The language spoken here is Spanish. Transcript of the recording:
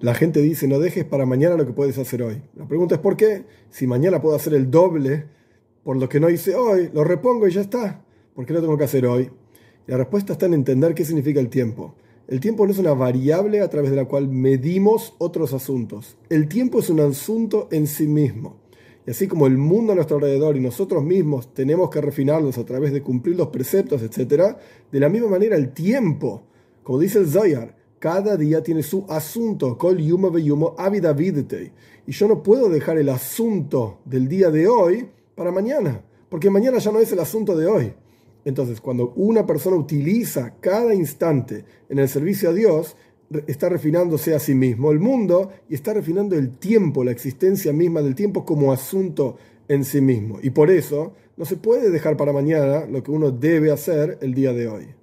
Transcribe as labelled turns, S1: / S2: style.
S1: la gente dice no dejes para mañana lo que puedes hacer hoy. La pregunta es ¿por qué? Si mañana puedo hacer el doble por lo que no hice hoy, lo repongo y ya está. ¿Por qué lo tengo que hacer hoy? la respuesta está en entender qué significa el tiempo. El tiempo no es una variable a través de la cual medimos otros asuntos. El tiempo es un asunto en sí mismo. Y así como el mundo a nuestro alrededor y nosotros mismos tenemos que refinarlos a través de cumplir los preceptos, etc., de la misma manera el tiempo, como dice el Zoyar, cada día tiene su asunto, kol yuma yumo Y yo no puedo dejar el asunto del día de hoy para mañana, porque mañana ya no es el asunto de hoy. Entonces, cuando una persona utiliza cada instante en el servicio a Dios, está refinándose a sí mismo el mundo y está refinando el tiempo, la existencia misma del tiempo como asunto en sí mismo. Y por eso no se puede dejar para mañana lo que uno debe hacer el día de hoy.